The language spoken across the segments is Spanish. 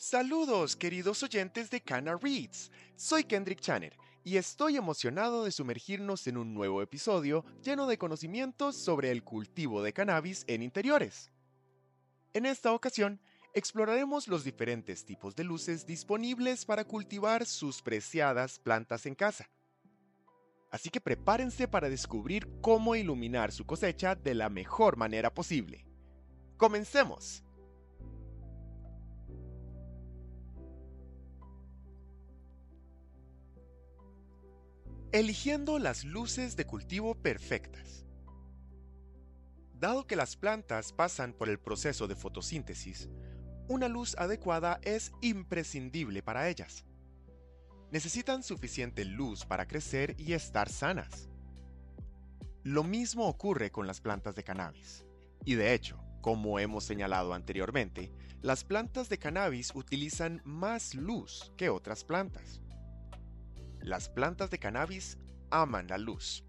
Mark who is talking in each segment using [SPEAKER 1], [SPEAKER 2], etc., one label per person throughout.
[SPEAKER 1] Saludos, queridos oyentes de Cana Reads. Soy Kendrick Channer y estoy emocionado de sumergirnos en un nuevo episodio lleno de conocimientos sobre el cultivo de cannabis en interiores. En esta ocasión, exploraremos los diferentes tipos de luces disponibles para cultivar sus preciadas plantas en casa. Así que prepárense para descubrir cómo iluminar su cosecha de la mejor manera posible. ¡Comencemos! Eligiendo las luces de cultivo perfectas. Dado que las plantas pasan por el proceso de fotosíntesis, una luz adecuada es imprescindible para ellas. Necesitan suficiente luz para crecer y estar sanas. Lo mismo ocurre con las plantas de cannabis. Y de hecho, como hemos señalado anteriormente, las plantas de cannabis utilizan más luz que otras plantas. Las plantas de cannabis aman la luz.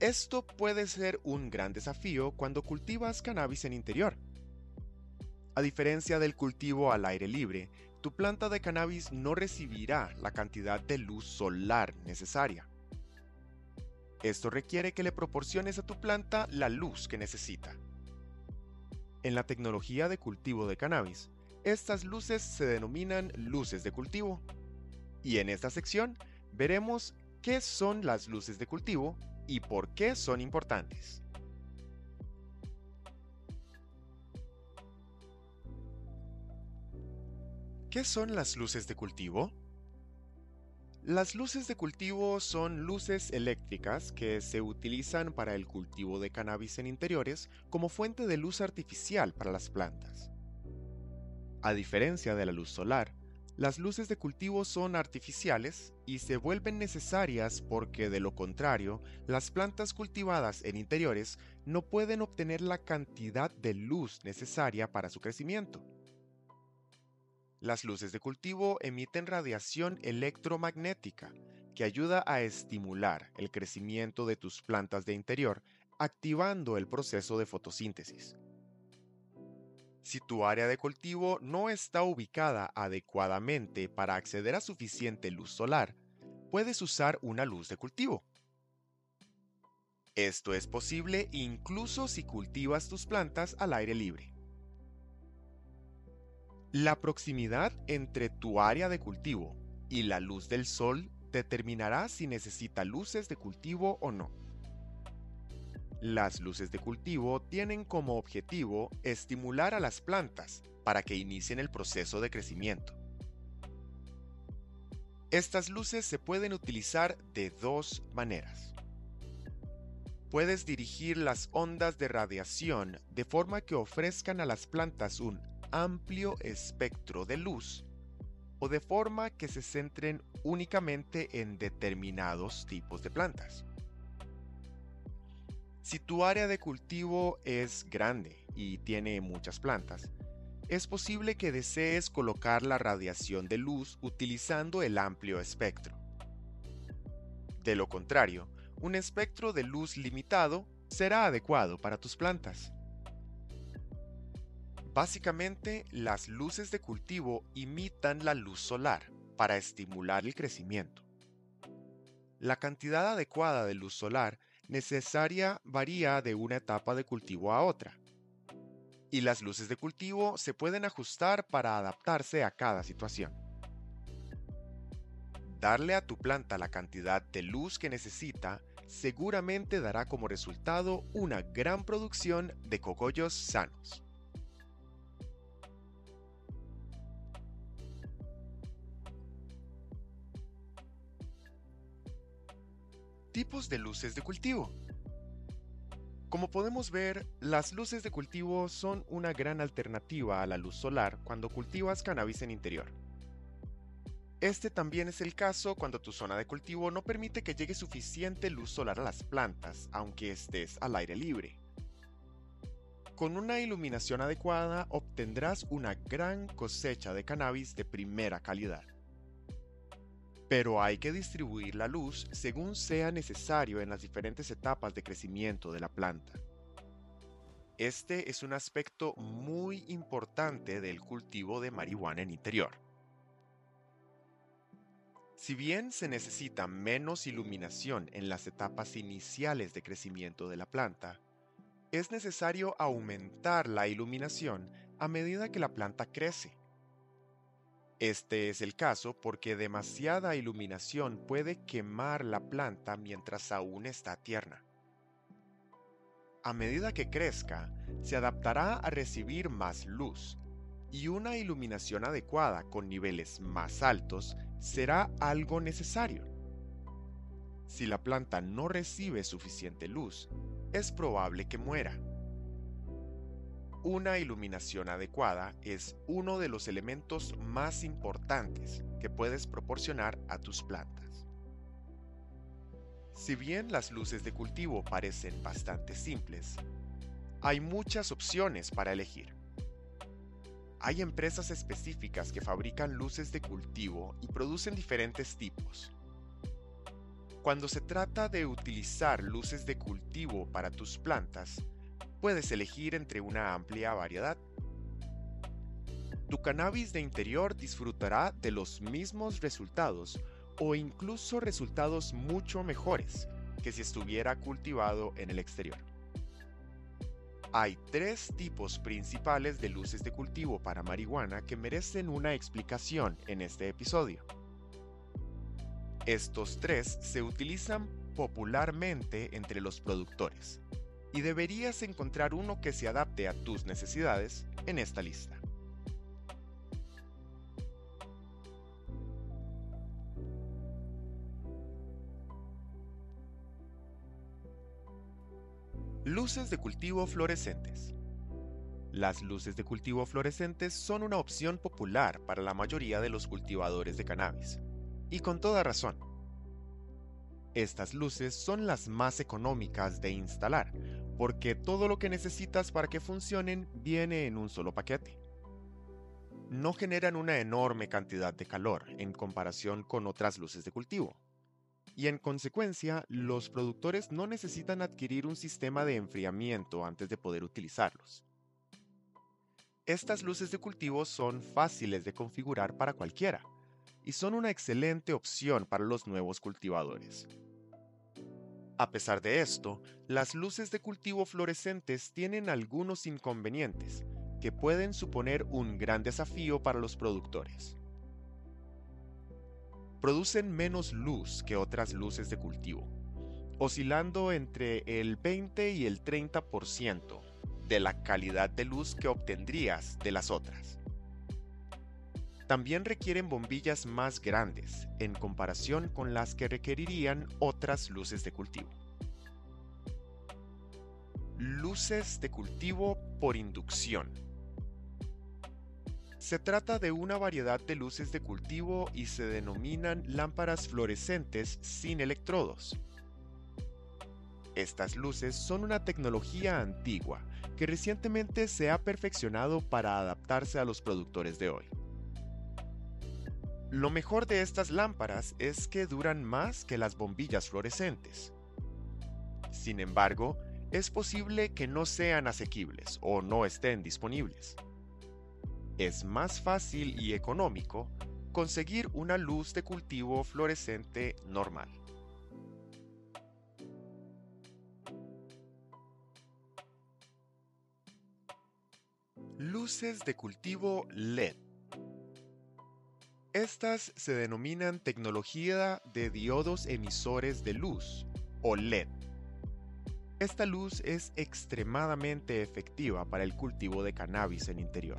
[SPEAKER 1] Esto puede ser un gran desafío cuando cultivas cannabis en interior. A diferencia del cultivo al aire libre, tu planta de cannabis no recibirá la cantidad de luz solar necesaria. Esto requiere que le proporciones a tu planta la luz que necesita. En la tecnología de cultivo de cannabis, estas luces se denominan luces de cultivo y en esta sección veremos qué son las luces de cultivo y por qué son importantes. ¿Qué son las luces de cultivo? Las luces de cultivo son luces eléctricas que se utilizan para el cultivo de cannabis en interiores como fuente de luz artificial para las plantas. A diferencia de la luz solar, las luces de cultivo son artificiales y se vuelven necesarias porque de lo contrario, las plantas cultivadas en interiores no pueden obtener la cantidad de luz necesaria para su crecimiento. Las luces de cultivo emiten radiación electromagnética que ayuda a estimular el crecimiento de tus plantas de interior, activando el proceso de fotosíntesis. Si tu área de cultivo no está ubicada adecuadamente para acceder a suficiente luz solar, puedes usar una luz de cultivo. Esto es posible incluso si cultivas tus plantas al aire libre. La proximidad entre tu área de cultivo y la luz del sol determinará si necesita luces de cultivo o no. Las luces de cultivo tienen como objetivo estimular a las plantas para que inicien el proceso de crecimiento. Estas luces se pueden utilizar de dos maneras. Puedes dirigir las ondas de radiación de forma que ofrezcan a las plantas un amplio espectro de luz o de forma que se centren únicamente en determinados tipos de plantas. Si tu área de cultivo es grande y tiene muchas plantas, es posible que desees colocar la radiación de luz utilizando el amplio espectro. De lo contrario, un espectro de luz limitado será adecuado para tus plantas. Básicamente, las luces de cultivo imitan la luz solar para estimular el crecimiento. La cantidad adecuada de luz solar necesaria varía de una etapa de cultivo a otra. Y las luces de cultivo se pueden ajustar para adaptarse a cada situación. Darle a tu planta la cantidad de luz que necesita seguramente dará como resultado una gran producción de cogollos sanos. Tipos de luces de cultivo. Como podemos ver, las luces de cultivo son una gran alternativa a la luz solar cuando cultivas cannabis en interior. Este también es el caso cuando tu zona de cultivo no permite que llegue suficiente luz solar a las plantas, aunque estés al aire libre. Con una iluminación adecuada obtendrás una gran cosecha de cannabis de primera calidad pero hay que distribuir la luz según sea necesario en las diferentes etapas de crecimiento de la planta. Este es un aspecto muy importante del cultivo de marihuana en interior. Si bien se necesita menos iluminación en las etapas iniciales de crecimiento de la planta, es necesario aumentar la iluminación a medida que la planta crece. Este es el caso porque demasiada iluminación puede quemar la planta mientras aún está tierna. A medida que crezca, se adaptará a recibir más luz y una iluminación adecuada con niveles más altos será algo necesario. Si la planta no recibe suficiente luz, es probable que muera. Una iluminación adecuada es uno de los elementos más importantes que puedes proporcionar a tus plantas. Si bien las luces de cultivo parecen bastante simples, hay muchas opciones para elegir. Hay empresas específicas que fabrican luces de cultivo y producen diferentes tipos. Cuando se trata de utilizar luces de cultivo para tus plantas, puedes elegir entre una amplia variedad. Tu cannabis de interior disfrutará de los mismos resultados o incluso resultados mucho mejores que si estuviera cultivado en el exterior. Hay tres tipos principales de luces de cultivo para marihuana que merecen una explicación en este episodio. Estos tres se utilizan popularmente entre los productores y deberías encontrar uno que se adapte a tus necesidades en esta lista. Luces de cultivo fluorescentes. Las luces de cultivo fluorescentes son una opción popular para la mayoría de los cultivadores de cannabis, y con toda razón. Estas luces son las más económicas de instalar, porque todo lo que necesitas para que funcionen viene en un solo paquete. No generan una enorme cantidad de calor en comparación con otras luces de cultivo, y en consecuencia los productores no necesitan adquirir un sistema de enfriamiento antes de poder utilizarlos. Estas luces de cultivo son fáciles de configurar para cualquiera y son una excelente opción para los nuevos cultivadores. A pesar de esto, las luces de cultivo fluorescentes tienen algunos inconvenientes que pueden suponer un gran desafío para los productores producen menos luz que otras luces de cultivo, oscilando entre el 20 y el 30% de la calidad de luz que obtendrías de las otras. También requieren bombillas más grandes en comparación con las que requerirían otras luces de cultivo. Luces de cultivo por inducción se trata de una variedad de luces de cultivo y se denominan lámparas fluorescentes sin electrodos. Estas luces son una tecnología antigua que recientemente se ha perfeccionado para adaptarse a los productores de hoy. Lo mejor de estas lámparas es que duran más que las bombillas fluorescentes. Sin embargo, es posible que no sean asequibles o no estén disponibles es más fácil y económico conseguir una luz de cultivo fluorescente normal. Luces de cultivo LED. Estas se denominan tecnología de diodos emisores de luz, o LED. Esta luz es extremadamente efectiva para el cultivo de cannabis en interior.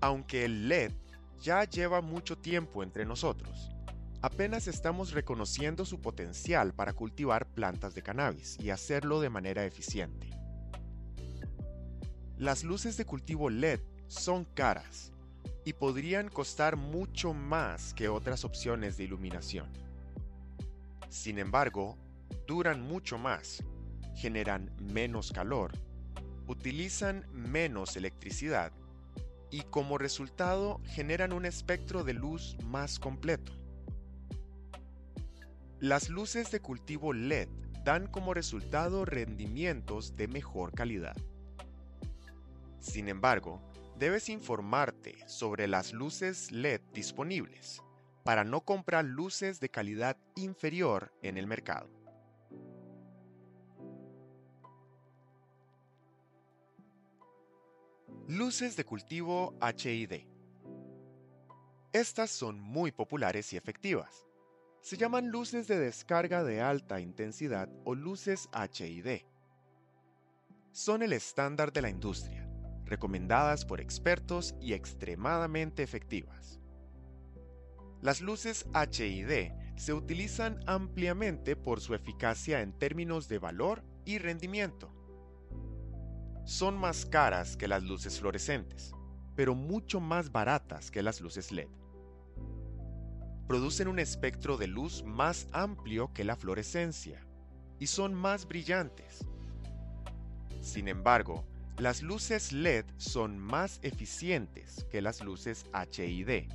[SPEAKER 1] Aunque el LED ya lleva mucho tiempo entre nosotros, apenas estamos reconociendo su potencial para cultivar plantas de cannabis y hacerlo de manera eficiente. Las luces de cultivo LED son caras y podrían costar mucho más que otras opciones de iluminación. Sin embargo, duran mucho más, generan menos calor, utilizan menos electricidad y como resultado generan un espectro de luz más completo. Las luces de cultivo LED dan como resultado rendimientos de mejor calidad. Sin embargo, debes informarte sobre las luces LED disponibles para no comprar luces de calidad inferior en el mercado. Luces de cultivo HID. Estas son muy populares y efectivas. Se llaman luces de descarga de alta intensidad o luces HID. Son el estándar de la industria, recomendadas por expertos y extremadamente efectivas. Las luces HID se utilizan ampliamente por su eficacia en términos de valor y rendimiento. Son más caras que las luces fluorescentes, pero mucho más baratas que las luces LED. Producen un espectro de luz más amplio que la fluorescencia y son más brillantes. Sin embargo, las luces LED son más eficientes que las luces HID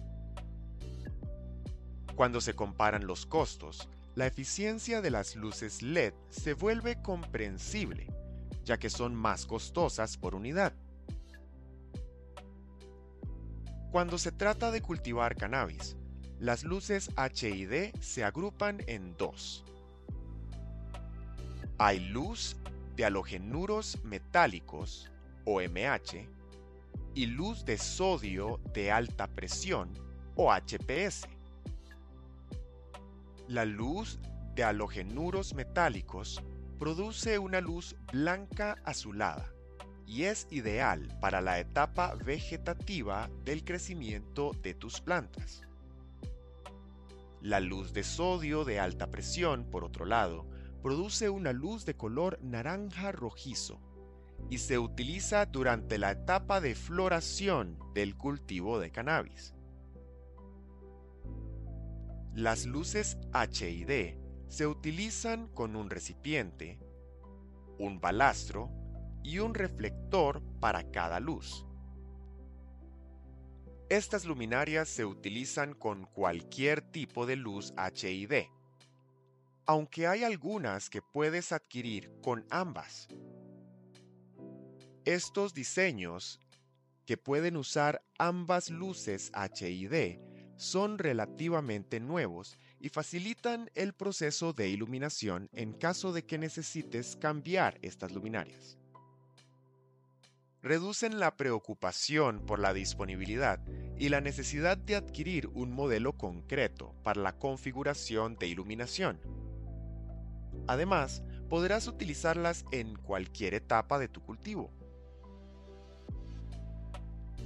[SPEAKER 1] cuando se comparan los costos, la eficiencia de las luces LED se vuelve comprensible, ya que son más costosas por unidad. Cuando se trata de cultivar cannabis, las luces HID se agrupan en dos. Hay luz de halogenuros metálicos, o MH, y luz de sodio de alta presión, o HPS. La luz de halogenuros metálicos produce una luz blanca azulada y es ideal para la etapa vegetativa del crecimiento de tus plantas. La luz de sodio de alta presión, por otro lado, produce una luz de color naranja rojizo y se utiliza durante la etapa de floración del cultivo de cannabis. Las luces HID se utilizan con un recipiente, un balastro y un reflector para cada luz. Estas luminarias se utilizan con cualquier tipo de luz HID, aunque hay algunas que puedes adquirir con ambas. Estos diseños que pueden usar ambas luces HID son relativamente nuevos y facilitan el proceso de iluminación en caso de que necesites cambiar estas luminarias. Reducen la preocupación por la disponibilidad y la necesidad de adquirir un modelo concreto para la configuración de iluminación. Además, podrás utilizarlas en cualquier etapa de tu cultivo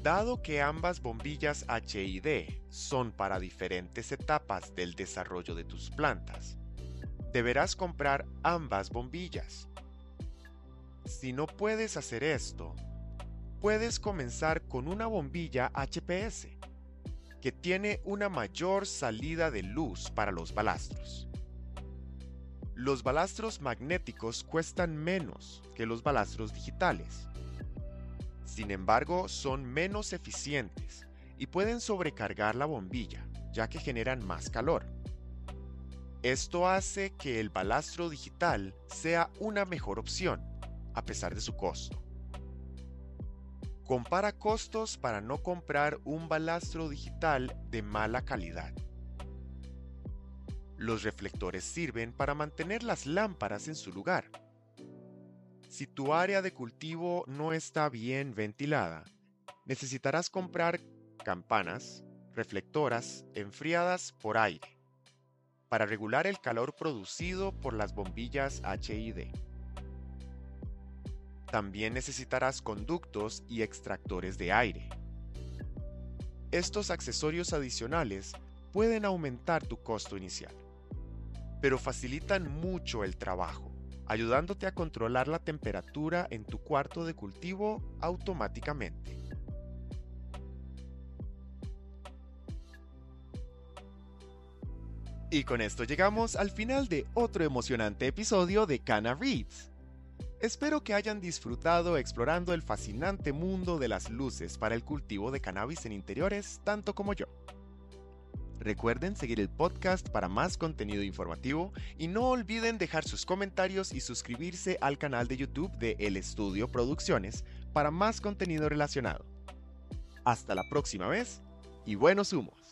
[SPEAKER 1] Dado que ambas bombillas HID son para diferentes etapas del desarrollo de tus plantas, deberás comprar ambas bombillas. Si no puedes hacer esto, puedes comenzar con una bombilla HPS, que tiene una mayor salida de luz para los balastros. Los balastros magnéticos cuestan menos que los balastros digitales sin embargo, son menos eficientes y pueden sobrecargar la bombilla, ya que generan más calor. Esto hace que el balastro digital sea una mejor opción, a pesar de su costo. Compara costos para no comprar un balastro digital de mala calidad. Los reflectores sirven para mantener las lámparas en su lugar si tu área de cultivo no está bien ventilada, necesitarás comprar campanas, reflectoras enfriadas por aire, para regular el calor producido por las bombillas HID. También necesitarás conductos y extractores de aire. Estos accesorios adicionales pueden aumentar tu costo inicial, pero facilitan mucho el trabajo ayudándote a controlar la temperatura en tu cuarto de cultivo automáticamente. Y con esto llegamos al final de otro emocionante episodio de Cana Reads. Espero que hayan disfrutado explorando el fascinante mundo de las luces para el cultivo de cannabis en interiores tanto como yo. Recuerden seguir el podcast para más contenido informativo y no olviden dejar sus comentarios y suscribirse al canal de YouTube de El Estudio Producciones para más contenido relacionado. Hasta la próxima vez y buenos humos.